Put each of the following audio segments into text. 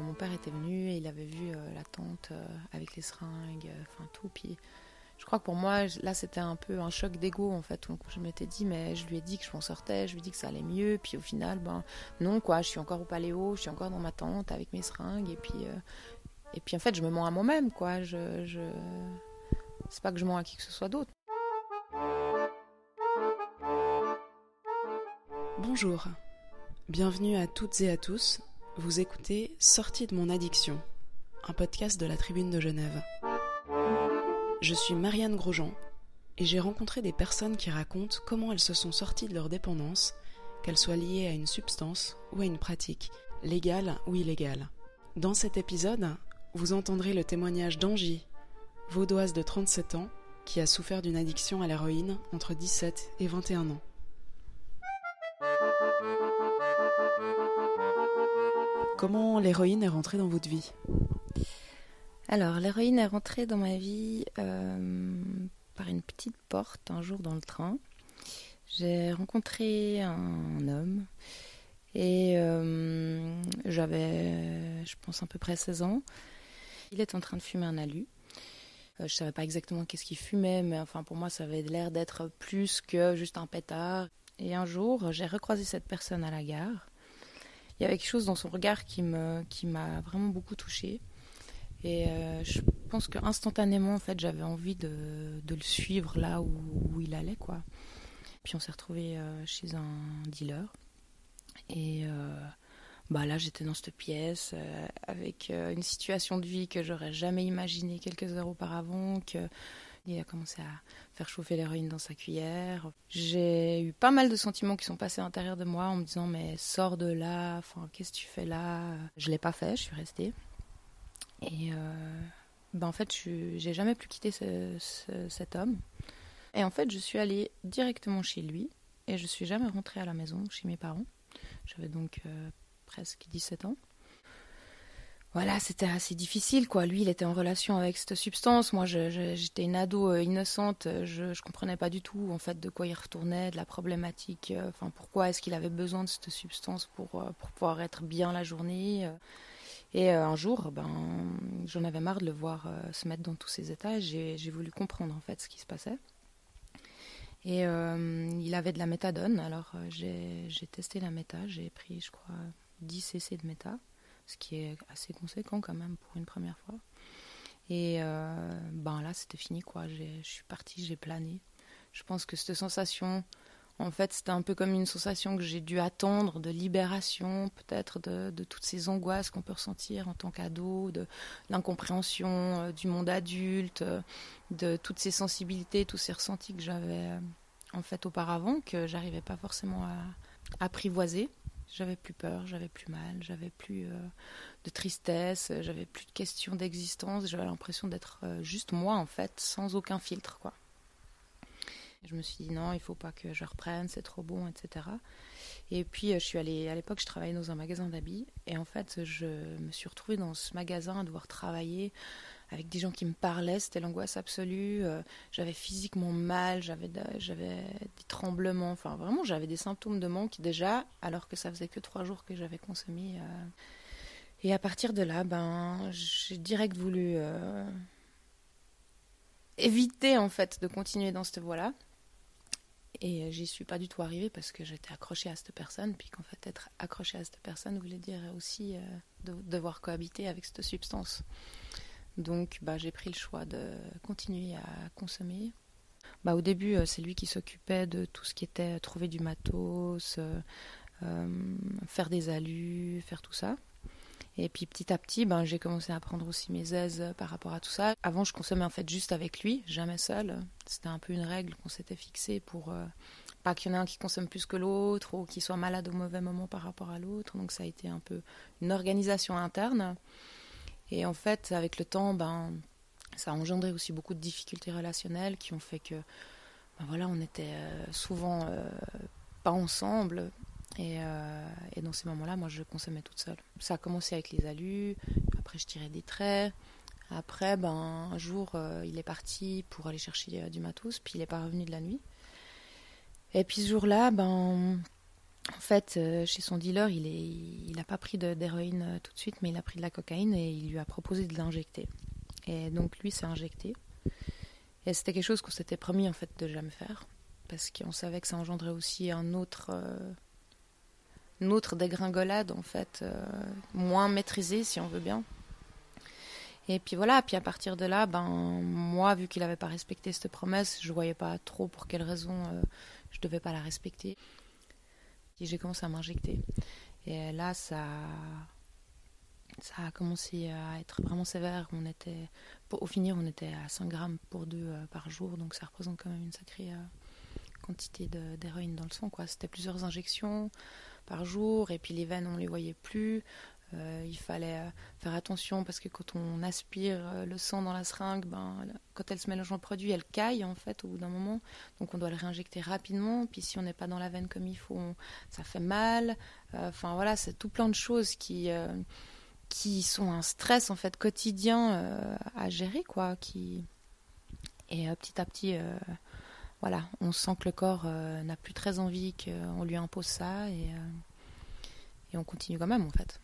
Mon père était venu et il avait vu euh, la tente euh, avec les seringues, euh, enfin tout. Puis je crois que pour moi, là, c'était un peu un choc d'ego en fait. Je m'étais dit, mais je lui ai dit que je m'en sortais, je lui ai dit que ça allait mieux. Puis au final, ben non quoi, je suis encore au paléo, je suis encore dans ma tente avec mes seringues. Et puis, et puis en fait, je me mens à moi-même quoi. Je, je... C'est pas que je mens à qui que ce soit d'autre. Bonjour, bienvenue à toutes et à tous. Vous écoutez Sortie de mon addiction, un podcast de la Tribune de Genève. Je suis Marianne Grosjean et j'ai rencontré des personnes qui racontent comment elles se sont sorties de leur dépendance, qu'elles soient liées à une substance ou à une pratique, légale ou illégale. Dans cet épisode, vous entendrez le témoignage d'Angie, vaudoise de 37 ans, qui a souffert d'une addiction à l'héroïne entre 17 et 21 ans. Comment l'héroïne est rentrée dans votre vie Alors, l'héroïne est rentrée dans ma vie euh, par une petite porte un jour dans le train. J'ai rencontré un homme et euh, j'avais, je pense, à peu près 16 ans. Il est en train de fumer un alu. Euh, je savais pas exactement qu'est-ce qu'il fumait, mais enfin pour moi ça avait l'air d'être plus que juste un pétard. Et un jour, j'ai recroisé cette personne à la gare il y avait quelque chose dans son regard qui me qui m'a vraiment beaucoup touchée. Et euh, je pense que instantanément, en fait, j'avais envie de, le suivre là où, il allait, quoi. Puis on s'est retrouvé euh, chez un dealer. Et euh, bah là, j'étais dans cette pièce avec une situation de vie que j'aurais jamais imaginée quelques heures auparavant, que il a commencé à faire chauffer l'héroïne dans sa cuillère. J'ai eu pas mal de sentiments qui sont passés à l'intérieur de moi en me disant mais sors de là, qu'est-ce que tu fais là? Je l'ai pas fait, je suis restée. Et euh, ben en fait, j'ai jamais plus quitté cet homme. Et en fait, je suis allée directement chez lui et je suis jamais rentrée à la maison chez mes parents. J'avais donc euh, presque 17 ans voilà, c'était assez difficile, quoi. Lui, il était en relation avec cette substance. Moi, j'étais une ado euh, innocente. Je, ne comprenais pas du tout, en fait, de quoi il retournait, de la problématique. Euh, enfin, pourquoi est-ce qu'il avait besoin de cette substance pour, euh, pouvoir être bien la journée. Et un jour, ben, j'en avais marre de le voir se mettre dans tous ces états. J'ai voulu comprendre, en fait, ce qui se passait. Et il avait de la méthadone. Alors, j'ai testé la méta. J'ai pris, je crois, 10 cc de méta ce qui est assez conséquent quand même pour une première fois. Et euh, ben là, c'était fini quoi. Je suis partie, j'ai plané. Je pense que cette sensation, en fait, c'était un peu comme une sensation que j'ai dû attendre de libération, peut-être de, de, toutes ces angoisses qu'on peut ressentir en tant qu'ado, de l'incompréhension euh, du monde adulte, de toutes ces sensibilités, tous ces ressentis que j'avais euh, en fait auparavant, que j'arrivais pas forcément à apprivoiser. J'avais plus peur, j'avais plus mal, j'avais plus euh, de tristesse, j'avais plus de questions d'existence, j'avais l'impression d'être euh, juste moi en fait, sans aucun filtre quoi. je me suis dit non, il faut pas que je reprenne, c'est trop bon, etc. Et puis euh, je suis allée, à l'époque je travaillais dans un magasin d'habits et en fait je me suis retrouvée dans ce magasin à devoir travailler avec des gens qui me parlaient, c'était l'angoisse absolue. Euh, j'avais physiquement mal, j'avais des tremblements, enfin vraiment j'avais des symptômes de manque déjà, alors que ça faisait que trois jours que j'avais consommé. Euh. Et à partir de là, ben j'ai direct voulu euh, éviter en fait de continuer dans cette voie-là. Et j'y suis pas du tout arrivée parce que j'étais accrochée à cette personne, puis qu'en fait être accrochée à cette personne voulait dire aussi de, devoir cohabiter avec cette substance. Donc bah, j'ai pris le choix de continuer à consommer. Bah, au début, euh, c'est lui qui s'occupait de tout ce qui était trouver du matos, euh, euh, faire des alus, faire tout ça. Et puis petit à petit, ben, j'ai commencé à prendre aussi mes aises par rapport à tout ça. Avant, je consommais en fait juste avec lui, jamais seul. C'était un peu une règle qu'on s'était fixée pour pas qu'il y en ait un qui consomme plus que l'autre ou qui soit malade au mauvais moment par rapport à l'autre. Donc ça a été un peu une organisation interne. Et en fait, avec le temps, ben, ça a engendré aussi beaucoup de difficultés relationnelles qui ont fait que, ben voilà, on était euh, souvent euh, pas ensemble. Et, euh, et, dans ces moments-là, moi, je consommais toute seule. Ça a commencé avec les alus, après je tirais des traits. Après, ben, un jour, il est parti pour aller chercher du matos, puis il n'est pas revenu de la nuit. Et puis ce jour-là, ben, En fait, euh, chez son dealer, il n'a pas pris d'héroïne euh, tout de suite, mais il a pris de la cocaïne et il lui a proposé de l'injecter. Et donc lui s'est injecté. Et c'était quelque chose qu'on s'était promis en fait de jamais faire, parce qu'on savait que ça engendrait aussi un autre, euh, une autre dégringolade en fait, moins maîtrisée si on veut bien. Et puis voilà, puis à partir de là, ben moi, vu qu'il n'avait pas respecté cette promesse, je voyais pas trop pour quelle raison je devais pas la respecter j'ai commencé à m'injecter. Et là, ça, a commencé à être vraiment sévère. On était, au finir, on était à 5 grammes pour deux euh, par jour, donc ça représente quand même une sacrée euh, quantité d'héroïne dans le sang. C'était plusieurs injections par jour, et puis les veines, on les voyait plus. Euh, il fallait euh, faire attention parce que quand on aspire euh, le sang dans la seringue, ben, quand elle se mélange en produit, elle caille en fait au bout d'un moment. Donc on doit le réinjecter rapidement. Puis si on n'est pas dans la veine comme il faut, ça fait mal. Enfin voilà, c'est tout plein de choses qui qui sont un stress en fait quotidien à gérer quoi. Qui et petit à petit, voilà, on sent que le corps n'a plus très envie qu'on lui impose ça et et on continue quand même en fait.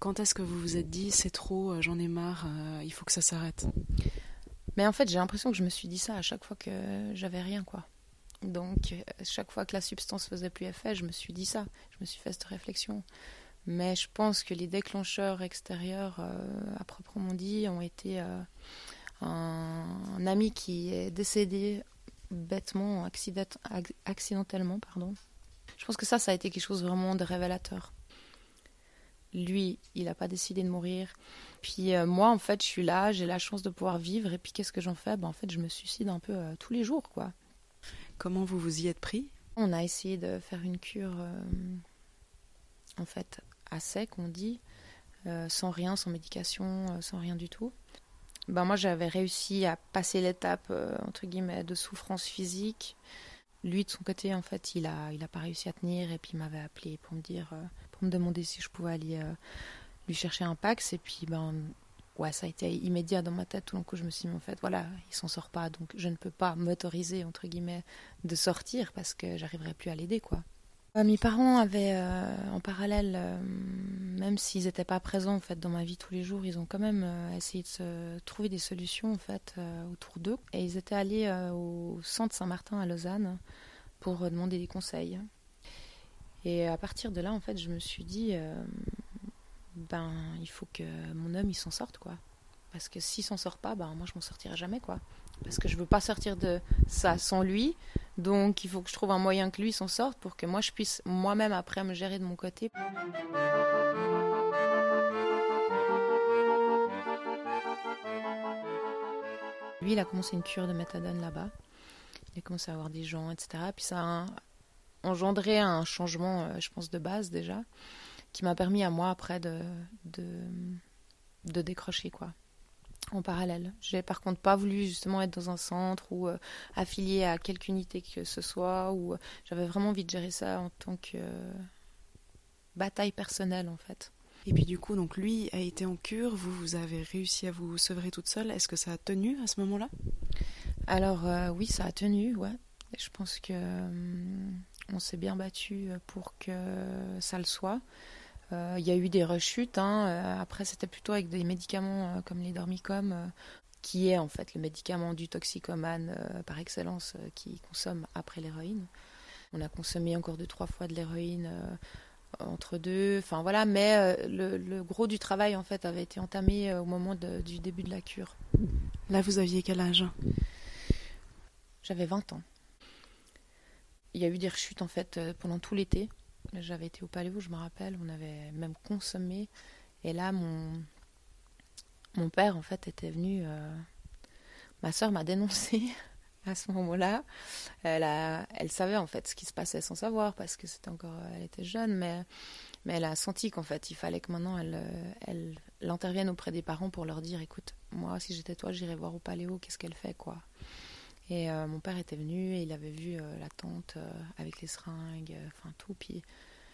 Quand est-ce que vous vous êtes dit c'est trop, euh, j'en ai marre, euh, il faut que ça s'arrête? Mais en fait, j'ai l'impression que je me suis dit ça à chaque fois que j'avais rien, quoi. Donc, euh, chaque fois que la substance faisait plus effet, je me suis dit ça. Je me suis fait cette réflexion. Mais je pense que les déclencheurs extérieurs, à proprement dit, ont été un, ami qui est décédé bêtement, accidentellement, pardon. Je pense que ça, ça a été quelque chose vraiment de révélateur lui, il n'a pas décidé de mourir. Puis euh, moi, en fait, je suis là, j'ai la chance de pouvoir vivre. Et puis qu'est-ce que j'en fais? Ben, En fait, je me suicide un peu euh, tous les jours, quoi. Comment vous vous y êtes pris? On a essayé de faire une cure, euh, en fait, à sec, on dit, sans rien, sans médication, sans rien du tout. Ben, moi, j'avais réussi à passer l'étape, entre guillemets, de souffrance physique. Lui, de son côté, en fait, il n'a il a pas réussi à tenir et puis il m'avait appelé pour me dire me demander si je pouvais aller euh, lui chercher un Pax. Et puis, ben, ouais, ça a été immédiat dans ma tête. Tout d'un coup, je me suis dit, en fait, voilà, il s'en sort pas. Donc, je ne peux pas m'autoriser, entre guillemets, de sortir parce que j'arriverai plus à l'aider, quoi. Euh, mes parents avaient euh, en parallèle, même s'ils n'étaient pas présents en fait dans ma vie tous les jours, ils ont quand même essayé de se trouver des solutions en fait autour d'eux. Et ils étaient allés au centre Saint-Martin à Lausanne pour demander des conseils. Et à partir de là, en fait, je me suis dit, euh, ben, il faut que mon homme, il s'en sorte, quoi. Parce que s'il s'en sort pas, ben, moi, je m'en sortirai jamais, quoi. Parce que je veux pas sortir de ça sans lui. Donc, il faut que je trouve un moyen que lui s'en sorte pour que moi, je puisse moi-même après me gérer de mon côté. Lui, il a commencé une cure de méthadone là-bas. Il a commencé à avoir des gens, etc. Puis ça engendré un changement, euh, je pense, de base déjà, qui m'a permis à moi après de, de, décrocher, quoi, en parallèle. J'ai par contre pas voulu justement être dans un centre ou euh, affilié à quelque unité que ce soit, ou euh, j'avais vraiment envie de gérer ça en tant que bataille personnelle, en fait. Et puis du coup, donc lui a été en cure, vous, vous avez réussi à vous sevrer toute seule. Est-ce que ça a tenu à ce moment-là? Alors oui, ça a tenu, ouais. Je pense que on s'est bien battu pour que ça le soit. Euh, il y a eu des rechutes. Hein. Euh, après, c'était plutôt avec des médicaments euh, comme les dormicum, qui est en fait le médicament du toxicomane par excellence qui consomme après l'héroïne. On a consommé encore deux trois fois de l'héroïne entre deux. Enfin voilà, mais le, gros du travail en fait avait été entamé au moment du début de la cure. Là, vous aviez quel âge? J'avais 20 ans il y a eu des rechutes en fait euh, pendant tout l'été. J'avais été au Paléo, je me rappelle, on avait même consommé. Et là, mon, mon père en fait était venu. Euh, ma soeur m'a dénoncé à ce moment-là. Elle, elle savait en fait ce qui se passait sans savoir parce que c'était encore, elle était jeune, mais, mais elle a senti qu'en fait il fallait que maintenant elle, elle, elle intervienne auprès des parents pour leur dire, écoute, moi si j'étais toi, j'irais voir au Paléo, qu'est-ce qu'elle fait quoi. Et euh, mon père était venu et il avait vu euh, la tente euh, avec les seringues, enfin tout. Puis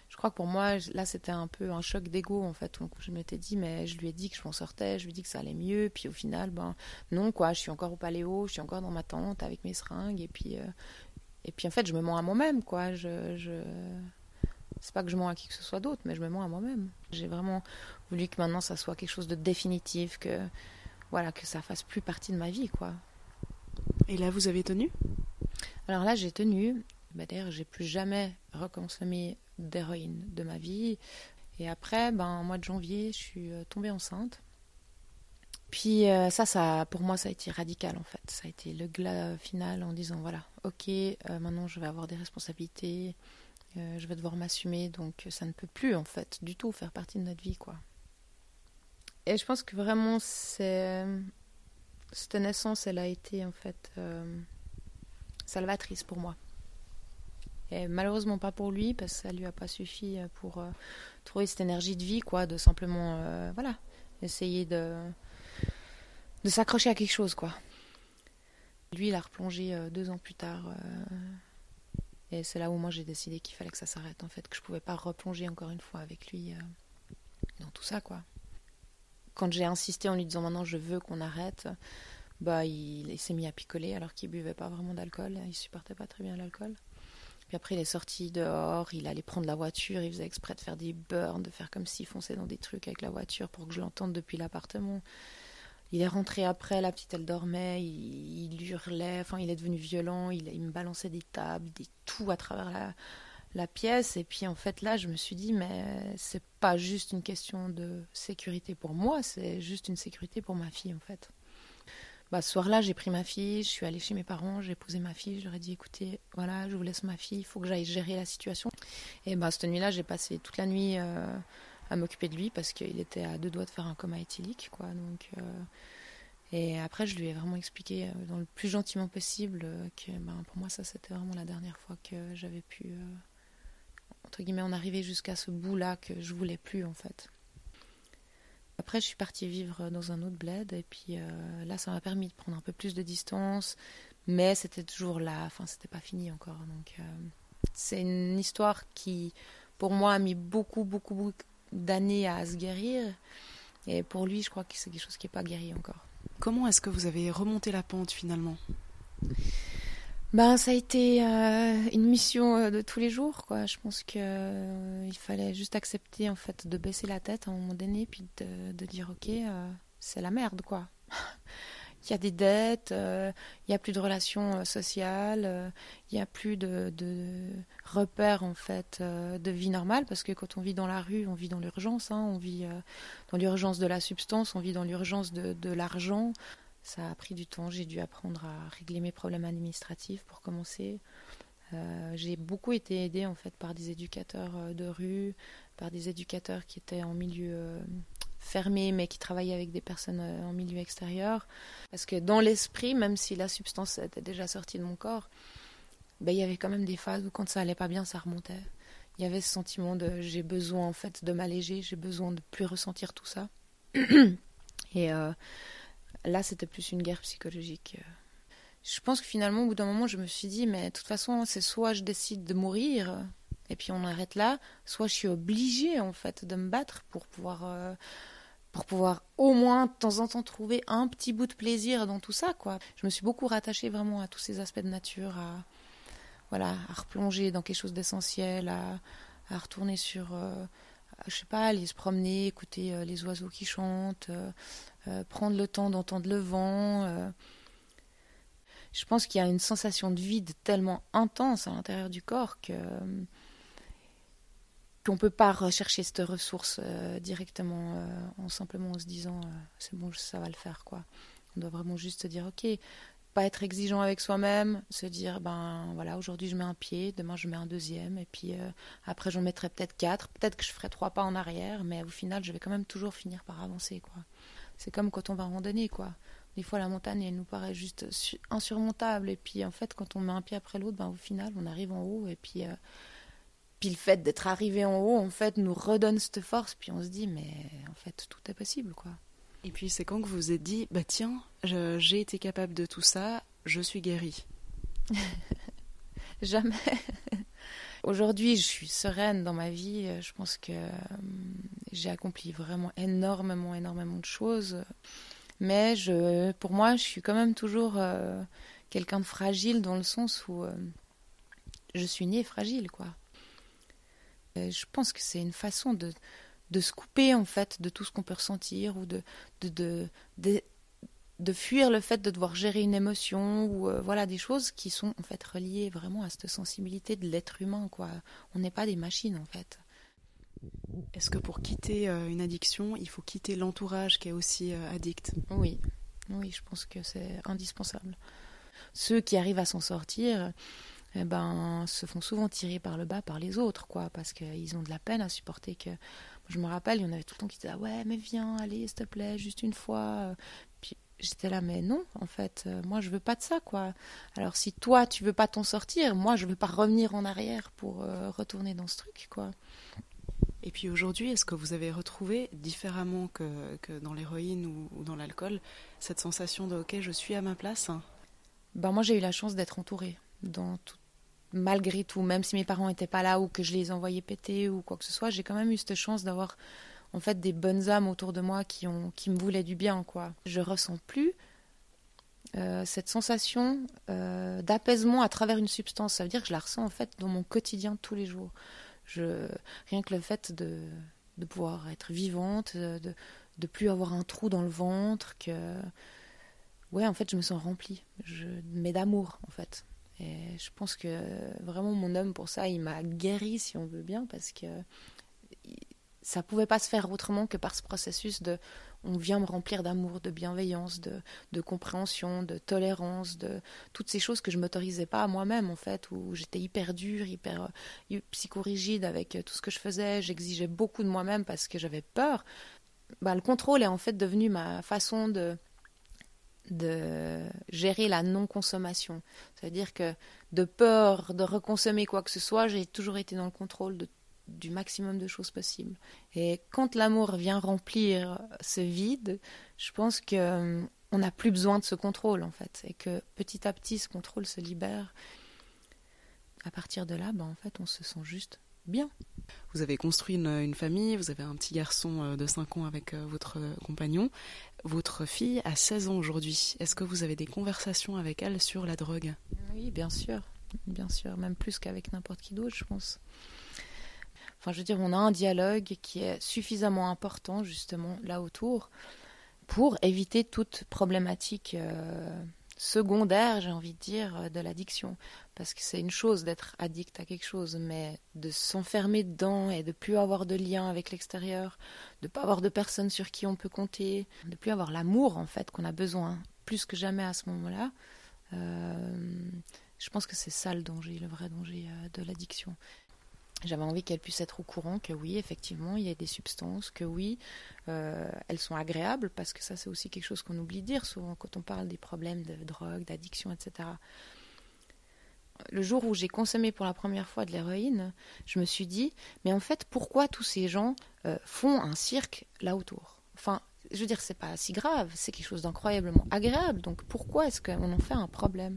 je crois que pour moi, là, c'était un peu un choc d'ego en fait. Donc je m'étais dit, mais je lui ai dit que je m'en sortais, je lui ai dit que ça allait mieux. Puis au final, ben non, quoi, je suis encore au paléo, je suis encore dans ma tente avec mes seringues. Et puis, Et puis en fait, je me mens à moi-même, quoi. Je, je... C'est pas que je mens à qui que ce soit d'autre, mais je me mens à moi-même. J'ai vraiment voulu que maintenant ça soit quelque chose de définitif, que voilà, que ça fasse plus partie de ma vie, quoi. Et là, vous avez tenu Alors là, j'ai tenu. Bah, D'ailleurs, j'ai plus jamais reconsommé d'héroïne de ma vie. Et après, ben, au mois de janvier, je suis euh, tombée enceinte. Puis euh, ça, ça, pour moi, ça a été radical en fait. Ça a été le glas final en disant voilà, ok, euh, maintenant je vais avoir des responsabilités, je vais devoir m'assumer, donc ça ne peut plus en fait du tout faire partie de notre vie quoi. Et je pense que vraiment c'est cette naissance, elle a été en fait salvatrice pour moi. Et malheureusement pas pour lui, parce que ça lui a pas suffi euh, pour euh, trouver cette énergie de vie, quoi, de simplement, euh, voilà, essayer de, de s'accrocher à quelque chose, quoi. Lui, il a replongé deux ans plus tard. et c'est là où moi j'ai décidé qu'il fallait que ça s'arrête, en fait, que je pouvais pas replonger encore une fois avec lui dans tout ça, quoi. Quand j'ai insisté en lui disant maintenant je veux qu'on arrête, bah il, il s'est mis à picoler alors qu'il buvait pas vraiment d'alcool, il supportait pas très bien l'alcool. Puis après, il est sorti dehors, il allait prendre la voiture, il faisait exprès de faire des burns, de faire comme s'il fonçait dans des trucs avec la voiture pour que je l'entende depuis l'appartement. Il est rentré après, la petite elle dormait, il, hurlait, enfin il est devenu violent, il, me balançait des tables, des tout à travers la, la pièce. Et puis en fait là, je me suis dit, mais c'est pas juste une question de sécurité pour moi, c'est juste une sécurité pour ma fille en fait. Bah, ce soir-là, j'ai pris ma fille, je suis allée chez mes parents, j'ai posé ma fille, ai dit écoutez, voilà, je vous laisse ma fille, il faut que j'aille gérer la situation. Et bah, cette nuit-là, j'ai passé toute la nuit euh, à m'occuper de lui parce qu'il était à deux doigts de faire un coma éthylique. Quoi, donc, euh, et après, je lui ai vraiment expliqué euh, dans le plus gentiment possible que bah, pour moi, ça, c'était vraiment la dernière fois que j'avais pu, entre guillemets, en arriver jusqu'à ce bout-là que je voulais plus en fait. Après, je suis partie vivre dans un autre bled et puis euh, là, ça m'a permis de prendre un peu plus de distance, mais c'était toujours là, enfin, c'était pas fini encore. Donc, euh, c'est une histoire qui, pour moi, a mis beaucoup, beaucoup, beaucoup d'années à se guérir. Et pour lui, je crois que c'est quelque chose qui n'est pas guéri encore. Comment est-ce que vous avez remonté la pente finalement? Ben, ça a été euh, une mission euh, de tous les jours, quoi. Je pense que euh, il fallait juste accepter en fait de baisser la tête à un moment donné, puis de, dire ok, c'est la merde, quoi. il y a des dettes, il n'y a plus de relations sociales, il n'y a plus de, repères en fait de vie normale, parce que quand on vit dans la rue, on vit dans l'urgence, hein, on vit dans l'urgence de la substance, on vit dans l'urgence de l'argent. Ça a pris du temps, j'ai dû apprendre à régler mes problèmes administratifs pour commencer. Euh, j'ai beaucoup été aidée en fait par des éducateurs euh, de rue, par des éducateurs qui étaient en milieu euh, fermé mais qui travaillaient avec des personnes en milieu extérieur. Parce que dans l'esprit, même si la substance était déjà sortie de mon corps, ben, il y avait quand même des phases où quand ça allait pas bien, ça remontait. Il y avait ce sentiment de j'ai besoin en fait de m'alléger, j'ai besoin de plus ressentir tout ça. Et Là, c'était plus une guerre psychologique. Je pense que finalement, au bout d'un moment, je me suis dit, mais de toute façon, c'est soit je décide de mourir, et puis on arrête là, soit je suis obligée, en fait, de me battre pour pouvoir, euh, pour pouvoir au moins, de temps en temps, trouver un petit bout de plaisir dans tout ça, quoi. Je me suis beaucoup rattachée vraiment à tous ces aspects de nature, à, voilà, à replonger dans quelque chose d'essentiel, à, retourner sur... Euh, je sais pas, aller se promener, écouter euh, les oiseaux qui chantent, euh, prendre le temps d'entendre le vent. Euh. Je pense qu'il y a une sensation de vide tellement intense à l'intérieur du corps que qu'on ne peut pas rechercher cette ressource euh, directement en simplement en se disant c'est bon ça va le faire quoi on doit vraiment juste se dire ok pas être exigeant avec soi-même se dire ben voilà aujourd'hui je mets un pied demain je mets un deuxième et puis après j'en mettrai peut-être quatre peut-être que je ferai trois pas en arrière mais au final je vais quand même toujours finir par avancer quoi c'est comme quand on va randonner, quoi. Des fois, la montagne, elle nous paraît juste insurmontable. Et puis, en fait, quand on met un pied après l'autre, ben, au final, on arrive en haut. Et puis, euh, puis le fait d'être arrivé en haut, en fait, nous redonne cette force. Puis on se dit, mais en fait, tout est possible, quoi. Et puis, c'est quand que vous vous êtes dit, bah tiens, j'ai été capable de tout ça, je suis guérie Jamais. Aujourd'hui, je suis sereine dans ma vie. Je pense que euh, j'ai accompli vraiment énormément, énormément de choses. Mais je, pour moi, je suis quand même toujours euh, quelqu'un de fragile dans le sens où, euh, je suis née fragile, quoi. je pense que c'est une façon de, se couper, en fait, de tout ce qu'on peut ressentir ou de, de, de, de, fuir le fait de devoir gérer une émotion ou euh, voilà des choses qui sont en fait reliées vraiment à cette sensibilité de l'être humain, quoi. On n'est pas des machines, en fait. Est-ce que pour quitter euh, une addiction, il faut quitter l'entourage qui est aussi euh, addict? Oui, oui, je pense que c'est indispensable. Ceux qui arrivent à s'en sortir, eh ben, se font souvent tirer par le bas par les autres, quoi, parce qu'ils ont de la peine à supporter que. Je me rappelle, il y en avait tout le temps qui disaient ah ouais, mais viens, allez, s'il te plaît, juste une fois. Puis j'étais là, mais non, en fait, euh, moi je veux pas de ça, quoi. Alors si toi tu veux pas t'en sortir, moi je veux pas revenir en arrière pour retourner dans ce truc, quoi. Et puis aujourd'hui, est-ce que vous avez retrouvé, différemment que, dans l'héroïne ou, dans l'alcool, cette sensation de OK, je suis à ma place ben Moi, j'ai eu la chance d'être entourée, malgré tout. Même si mes parents n'étaient pas là ou que je les envoyais péter ou quoi que ce soit, j'ai quand même eu cette chance d'avoir en fait des bonnes âmes autour de moi qui, ont, qui me voulaient du bien. quoi. Je ressens plus euh, cette sensation euh, d'apaisement à travers une substance. Ça veut dire que je la ressens en fait dans mon quotidien tous les jours. Rien que le fait de, de pouvoir être vivante, de ne plus avoir un trou dans le ventre, que ouais, en fait, je me sens remplie, je, mais d'amour, en fait. Et je pense que vraiment mon homme pour ça, il m'a guéri, si on veut bien, parce que ça pouvait pas se faire autrement que par ce processus de on vient me remplir d'amour, de bienveillance, de, compréhension, de tolérance, de toutes ces choses que je m'autorisais pas à moi-même en fait, où j'étais hyper dure, hyper euh, psychorigide avec tout ce que je faisais, j'exigeais beaucoup de moi-même parce que j'avais peur. Bah, le contrôle est en fait devenu ma façon de de gérer la non-consommation. C'est-à-dire que de peur de reconsommer quoi que ce soit, j'ai toujours été dans le contrôle de du maximum de choses possibles. Et quand l'amour vient remplir ce vide, je pense que euh, on n'a plus besoin de ce contrôle en fait, et que petit à petit ce contrôle se libère. À partir de là, ben, en fait, on se sent juste bien. Vous avez construit une, famille, vous avez un petit garçon euh, de 5 ans avec euh, votre compagnon. Votre fille a 16 ans aujourd'hui. Est-ce que vous avez des conversations avec elle sur la drogue? Oui, bien sûr. Bien sûr, même plus qu'avec n'importe qui d'autre, je pense. Enfin, je veux dire, on a un dialogue qui est suffisamment important, justement, là autour, pour éviter toute problématique euh, secondaire, j'ai envie de dire, de l'addiction. Parce que c'est une chose d'être addict à quelque chose, mais de s'enfermer dedans et de plus avoir de lien avec l'extérieur, de pas avoir de personnes sur qui on peut compter, de plus avoir l'amour, en fait, qu'on a besoin, plus que jamais à ce moment-là. Euh, je pense que c'est ça le danger, le vrai danger euh, de l'addiction. J'avais envie qu'elle puisse être au courant que oui, effectivement, il y a des substances, que oui, euh, elles sont agréables, parce que ça, c'est aussi quelque chose qu'on oublie de dire souvent quand on parle des problèmes de drogue, d'addiction, etc. Le jour où j'ai consommé pour la première fois de l'héroïne, je me suis dit, mais en fait, pourquoi tous ces gens euh, font un cirque là autour? Je veux dire, c'est pas si grave, c'est quelque chose d'incroyablement agréable, donc pourquoi est-ce qu'on en fait un problème?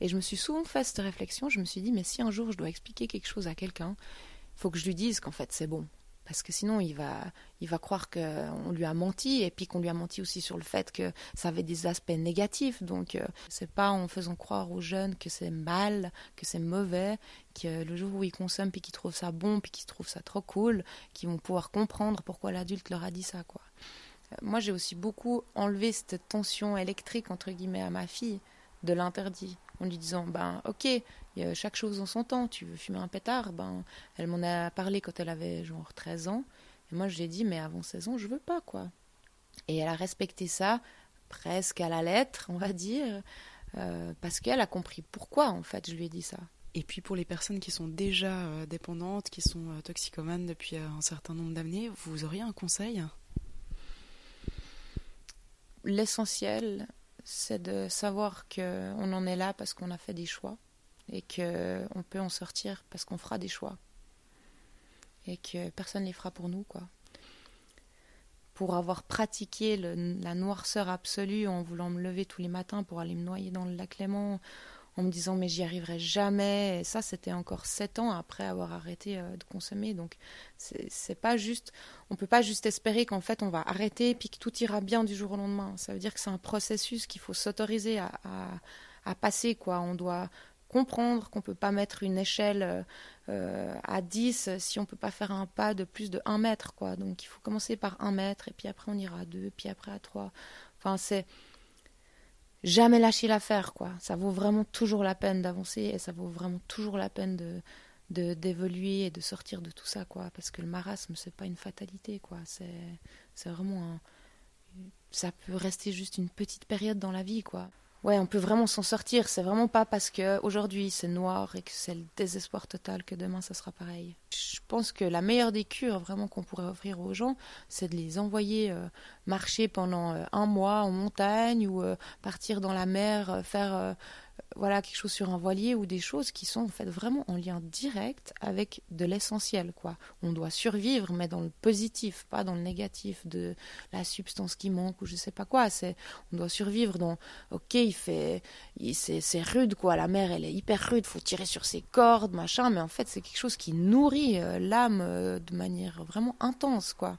Et je me suis souvent fait cette réflexion, je me suis dit, mais si un jour je dois expliquer quelque chose à quelqu'un, il faut que je lui dise qu'en fait c'est bon. Parce que sinon, il va, il va croire qu'on lui a menti, et puis qu'on lui a menti aussi sur le fait que ça avait des aspects négatifs. Donc, euh, c'est pas en faisant croire aux jeunes que c'est mal, que c'est mauvais, que le jour où ils consomment, puis qu'ils trouvent ça bon, puis qu'ils trouvent ça trop cool, qu'ils vont pouvoir comprendre pourquoi l'adulte leur a dit ça, quoi. Moi, j'ai aussi beaucoup enlevé cette tension électrique, entre guillemets, à ma fille, de l'interdit en lui disant ben ok chaque chose en son temps tu veux fumer un pétard? Ben elle m'en a parlé quand elle avait genre 13 ans. Et moi je lui ai dit mais avant 16 ans je veux pas quoi. Et elle a respecté ça presque à la lettre on va dire euh, parce qu'elle a compris pourquoi en fait je lui ai dit ça. Et puis pour les personnes qui sont déjà euh, dépendantes, qui sont euh, toxicomanes depuis un certain nombre d'années, vous auriez un conseil? L'essentiel, c'est de savoir qu'on en est là parce qu'on a fait des choix et qu'on peut en sortir parce qu'on fera des choix et que personne ne les fera pour nous quoi. Pour avoir pratiqué la noirceur absolue en voulant me lever tous les matins pour aller me noyer dans le lac Léman, en me disant mais j'y arriverai jamais. Et ça, c'était encore sept ans après avoir arrêté euh, de consommer. Donc c'est pas juste, on peut pas juste espérer qu'en fait on va arrêter et puis que tout ira bien du jour au lendemain. Ça veut dire que c'est un processus qu'il faut s'autoriser à, à, passer quoi. On doit comprendre qu'on peut pas mettre une échelle à 10 si on peut pas faire un pas de plus de 1 mètre, quoi. Donc il faut commencer par 1 mètre, et puis après on ira à 2, puis après à 3. Enfin, c'est jamais lâcher l'affaire, quoi. Ça vaut vraiment toujours la peine d'avancer et ça vaut vraiment toujours la peine de d'évoluer et de sortir de tout ça, quoi. Parce que le marasme, c'est pas une fatalité, quoi. C'est c'est vraiment un... ça peut rester juste une petite période dans la vie, quoi ouais, on peut vraiment s'en sortir. C'est vraiment pas parce que aujourd'hui c'est noir et que c'est le désespoir total que demain ça sera pareil. Je pense que la meilleure des cures vraiment qu'on pourrait offrir aux gens, c'est de les envoyer euh, marcher pendant euh, un mois en montagne ou euh, partir dans la mer, faire voilà quelque chose sur un voilier ou des choses qui sont en fait vraiment en lien direct avec de l'essentiel quoi. On doit survivre mais dans le positif, pas dans le négatif de la substance qui manque ou je sais pas quoi. C'est on doit survivre dans OK, il fait c'est rude quoi, la mer elle est hyper rude, faut tirer sur ses cordes, machin, mais en fait c'est quelque chose qui nourrit euh, l'âme euh, de manière vraiment intense quoi.